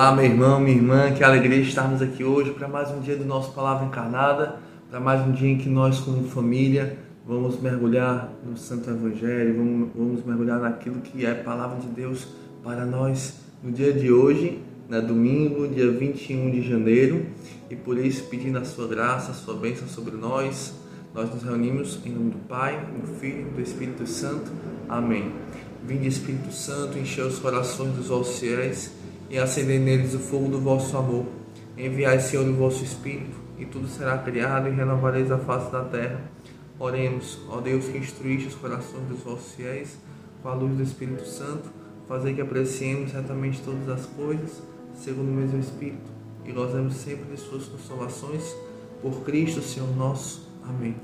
Olá, meu irmão, minha irmã, que alegria estarmos aqui hoje para mais um dia do nosso Palavra Encarnada, para mais um dia em que nós, como família, vamos mergulhar no Santo Evangelho, vamos, vamos mergulhar naquilo que é Palavra de Deus para nós no dia de hoje, na domingo, dia 21 de janeiro, e por isso pedindo a sua graça, a sua bênção sobre nós, nós nos reunimos em nome do Pai, do Filho e do Espírito Santo. Amém. Vinde Espírito Santo, enchei os corações dos fiéis e acendei neles o fogo do vosso amor. Enviai, Senhor, o vosso Espírito, e tudo será criado, e renovareis a face da terra. Oremos, ó Deus que instruíste os corações dos vossos fiéis, com a luz do Espírito Santo, fazei que apreciemos certamente todas as coisas, segundo o mesmo Espírito, e gozemos sempre de suas consolações, por Cristo, Senhor nosso. Amém.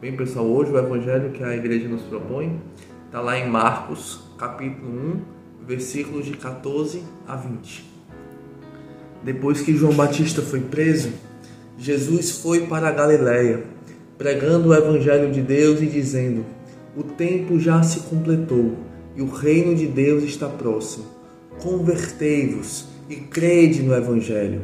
Bem, pessoal, hoje o Evangelho que a igreja nos propõe está lá em Marcos, capítulo 1, versículos de 14 a 20. Depois que João Batista foi preso, Jesus foi para a Galiléia, pregando o evangelho de Deus e dizendo: O tempo já se completou e o reino de Deus está próximo. Convertei-vos e crede no evangelho.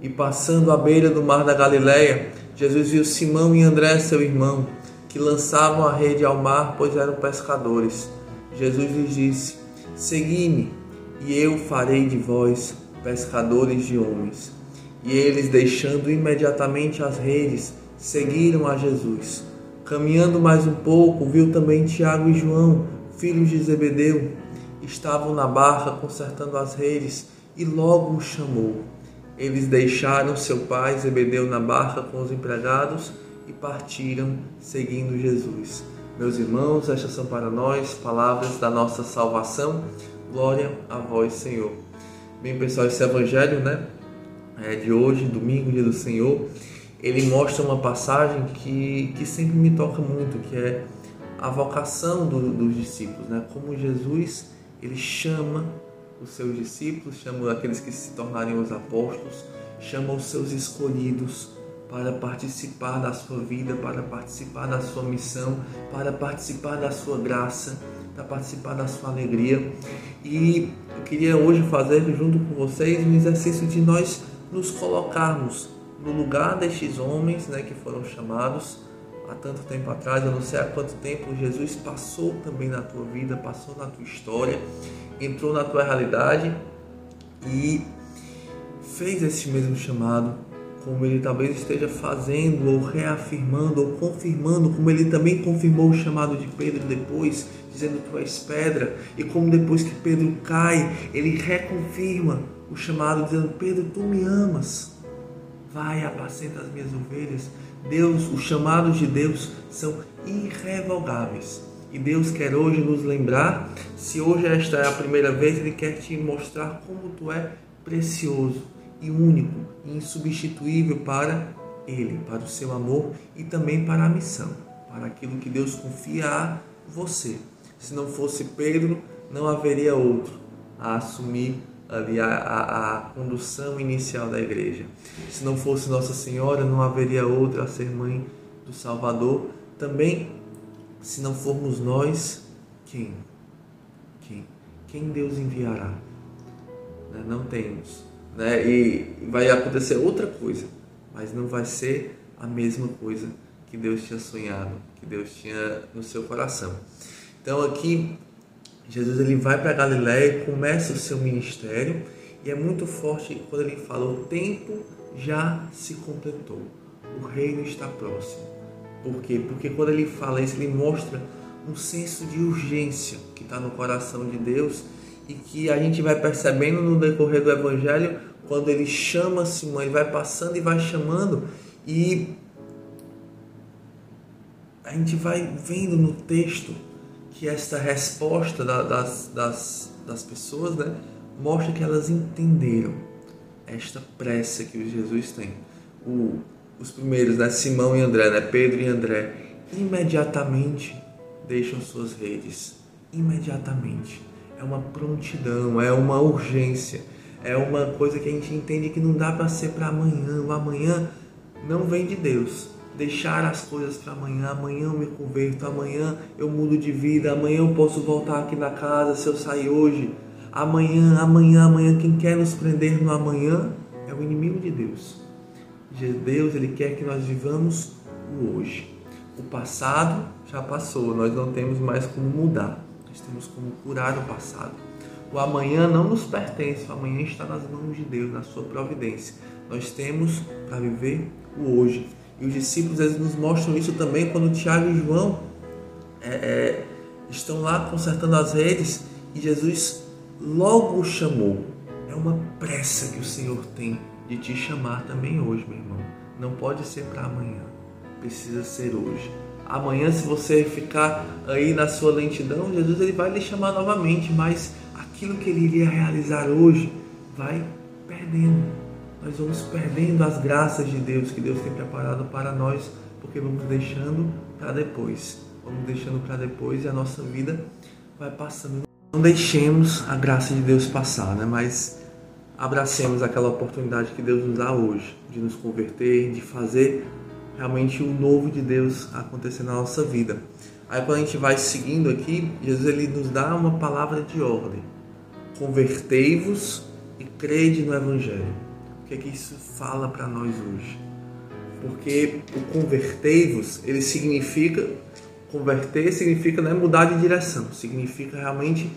E passando à beira do mar da Galiléia, Jesus viu Simão e André, seu irmão, que lançavam a rede ao mar, pois eram pescadores. Jesus lhes disse: Segui-me, e eu farei de vós pescadores de homens. E eles, deixando imediatamente as redes, seguiram a Jesus. Caminhando mais um pouco, viu também Tiago e João, filhos de Zebedeu. Estavam na barca consertando as redes e logo o chamou. Eles deixaram seu pai Zebedeu na barca com os empregados e partiram seguindo Jesus. Meus irmãos, estas são para nós palavras da nossa salvação. Glória a vós, Senhor. Bem, pessoal, esse evangelho, né, é de hoje, domingo, dia do Senhor, ele mostra uma passagem que, que sempre me toca muito, que é a vocação do, dos discípulos, né? Como Jesus, ele chama os seus discípulos, chama aqueles que se tornarem os apóstolos, chama os seus escolhidos para participar da sua vida, para participar da sua missão, para participar da sua graça, para participar da sua alegria. E eu queria hoje fazer junto com vocês um exercício de nós nos colocarmos no lugar destes homens né, que foram chamados há tanto tempo atrás, eu não sei há quanto tempo Jesus passou também na tua vida, passou na tua história, entrou na tua realidade e fez esse mesmo chamado como ele talvez esteja fazendo ou reafirmando ou confirmando, como ele também confirmou o chamado de Pedro depois, dizendo tu és pedra, e como depois que Pedro cai, ele reconfirma o chamado dizendo Pedro, tu me amas. Vai, apacenta as minhas ovelhas. Deus, os chamados de Deus são irrevogáveis. E Deus quer hoje nos lembrar, se hoje esta é a primeira vez, Ele quer te mostrar como tu é precioso e único e insubstituível para Ele, para o seu amor e também para a missão, para aquilo que Deus confia a você. Se não fosse Pedro, não haveria outro a assumir ali a, a, a, condução inicial da igreja. Se não fosse Nossa Senhora, não haveria outra a ser mãe do Salvador. Também, se não formos nós, quem? Quem? Quem Deus enviará? Né, não temos né? E vai acontecer outra coisa, mas não vai ser a mesma coisa que Deus tinha sonhado, que Deus tinha no seu coração. Então aqui Jesus ele vai para Galiléia, começa o seu ministério e é muito forte quando ele fala o tempo já se completou, o reino está próximo. Por quê? Porque quando ele fala isso, ele mostra um senso de urgência que está no coração de Deus e que a gente vai percebendo no decorrer do Evangelho quando ele chama Simão, ele vai passando e vai chamando e a gente vai vendo no texto que esta resposta das, das, das pessoas né, mostra que elas entenderam esta pressa que Jesus tem. O, os primeiros, né, Simão e André, né, Pedro e André, imediatamente deixam suas redes. Imediatamente. É uma prontidão, é uma urgência é uma coisa que a gente entende que não dá para ser para amanhã. O amanhã não vem de Deus. Deixar as coisas para amanhã, amanhã eu me converto, amanhã eu mudo de vida, amanhã eu posso voltar aqui na casa se eu sair hoje. amanhã, amanhã, amanhã. Quem quer nos prender no amanhã é o inimigo de Deus. Deus ele quer que nós vivamos o hoje. O passado já passou, nós não temos mais como mudar, nós temos como curar o passado. O amanhã não nos pertence, o amanhã está nas mãos de Deus, na sua providência. Nós temos para viver o hoje. E os discípulos eles nos mostram isso também quando Tiago e João é, é, estão lá consertando as redes e Jesus logo o chamou. É uma pressa que o Senhor tem de te chamar também hoje, meu irmão. Não pode ser para amanhã, precisa ser hoje. Amanhã, se você ficar aí na sua lentidão, Jesus ele vai lhe chamar novamente, mas aquilo que ele iria realizar hoje vai perdendo. Nós vamos perdendo as graças de Deus que Deus tem preparado para nós, porque vamos deixando para depois. Vamos deixando para depois e a nossa vida vai passando. Não deixemos a graça de Deus passar, né? Mas abracemos aquela oportunidade que Deus nos dá hoje de nos converter, de fazer realmente o novo de Deus acontecer na nossa vida. Aí quando a gente vai seguindo aqui, Jesus ele nos dá uma palavra de ordem. Convertei-vos e crede no evangelho. O que é que isso fala para nós hoje? Porque o convertei-vos, ele significa converter significa não é mudar de direção, significa realmente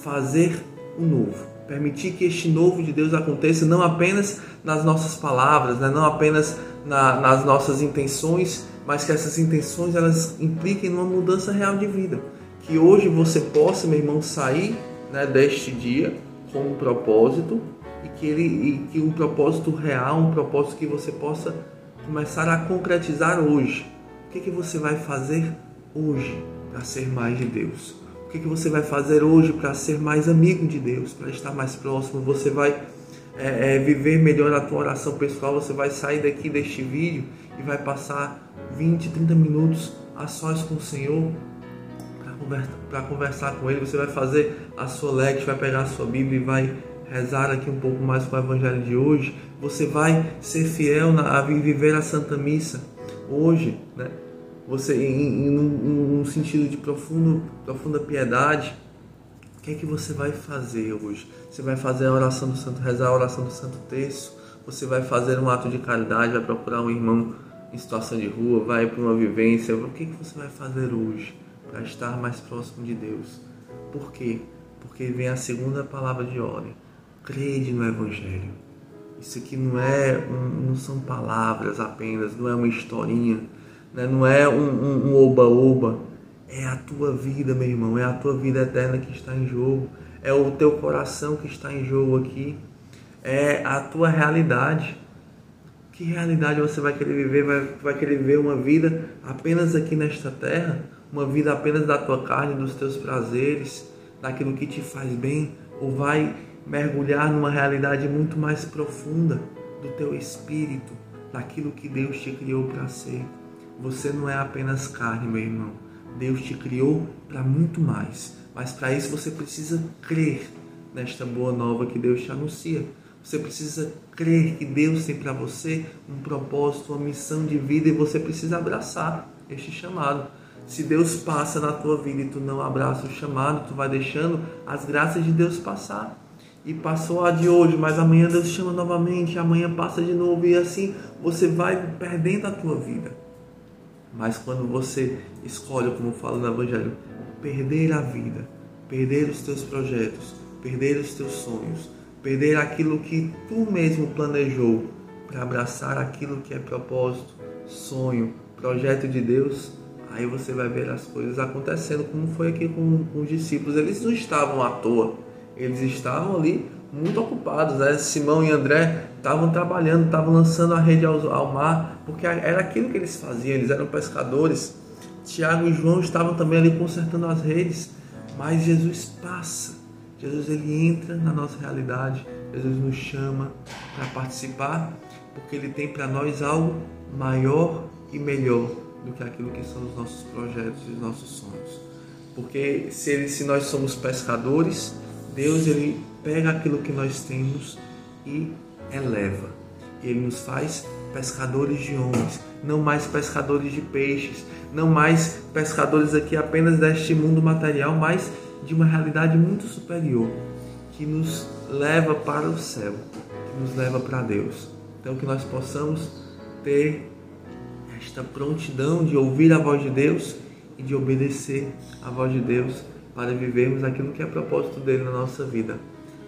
fazer o novo permitir que este novo de Deus aconteça não apenas nas nossas palavras, né? não apenas na, nas nossas intenções, mas que essas intenções elas impliquem numa mudança real de vida. Que hoje você possa, meu irmão, sair né, deste dia com um propósito e que ele e que um propósito real, um propósito que você possa começar a concretizar hoje. O que, que você vai fazer hoje para ser mais de Deus? Que, que você vai fazer hoje para ser mais amigo de Deus, para estar mais próximo? Você vai é, é, viver melhor a tua oração pessoal? Você vai sair daqui deste vídeo e vai passar 20, 30 minutos a sós com o Senhor para conversar com Ele. Você vai fazer a sua leque, vai pegar a sua Bíblia e vai rezar aqui um pouco mais com o Evangelho de hoje. Você vai ser fiel na, a viver a Santa Missa hoje, né? Você em, em um, um, sentido de profundo, profunda piedade, o que é que você vai fazer hoje? Você vai fazer a oração do Santo, rezar a oração do Santo Terço, você vai fazer um ato de caridade, vai procurar um irmão em situação de rua, vai para uma vivência. O que, é que você vai fazer hoje para estar mais próximo de Deus? Por quê? Porque vem a segunda palavra de ordem. Crede no Evangelho. Isso aqui não é, não são palavras apenas, não é uma historinha né? não é um oba-oba, um, um é a tua vida, meu irmão, é a tua vida eterna que está em jogo, é o teu coração que está em jogo aqui, é a tua realidade. Que realidade você vai querer viver? Vai, vai querer viver uma vida apenas aqui nesta terra? Uma vida apenas da tua carne, dos teus prazeres, daquilo que te faz bem? Ou vai mergulhar numa realidade muito mais profunda do teu espírito, daquilo que Deus te criou para ser? Você não é apenas carne, meu irmão. Deus te criou para muito mais. Mas para isso você precisa crer nesta boa nova que Deus te anuncia. Você precisa crer que Deus tem para você um propósito, uma missão de vida e você precisa abraçar este chamado. Se Deus passa na tua vida e tu não abraça o chamado, tu vai deixando as graças de Deus passar. E passou a de hoje, mas amanhã Deus chama novamente, amanhã passa de novo e assim você vai perdendo a tua vida. Mas quando você escolhe, como fala no Evangelho, perder a vida, perder os teus projetos, perder os teus sonhos, perder aquilo que tu mesmo planejou para abraçar aquilo que é propósito, sonho, projeto de Deus, aí você vai ver as coisas acontecendo, como foi aqui com, com os discípulos. Eles não estavam à toa, eles estavam ali muito ocupados. Né? Simão e André estavam trabalhando, estavam lançando a rede ao, ao, mar, porque era aquilo que eles faziam, eles eram pescadores. Tiago e João estavam também ali consertando as redes, mas Jesus passa. Jesus ele entra na nossa realidade, Jesus nos chama para participar, porque ele tem para nós algo maior e melhor do que aquilo que são os nossos projetos e os nossos sonhos. Porque se, ele, se nós somos pescadores, Deus ele pega aquilo que nós temos e eleva. Ele nos faz pescadores de homens, não mais pescadores de peixes, não mais pescadores aqui apenas deste mundo material, mas de uma realidade muito superior, que nos leva para o céu, que nos leva para Deus. Então, que nós possamos ter esta prontidão de ouvir a voz de Deus e de obedecer a voz de Deus para vivermos aquilo que é propósito dele na nossa vida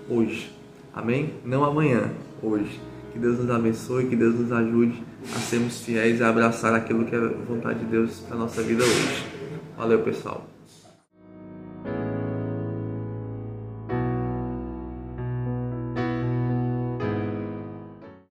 hoje. Amém? Não amanhã, hoje. Que Deus nos abençoe, que Deus nos ajude a sermos fiéis e abraçar aquilo que é vontade de Deus para nossa vida hoje. Valeu, pessoal.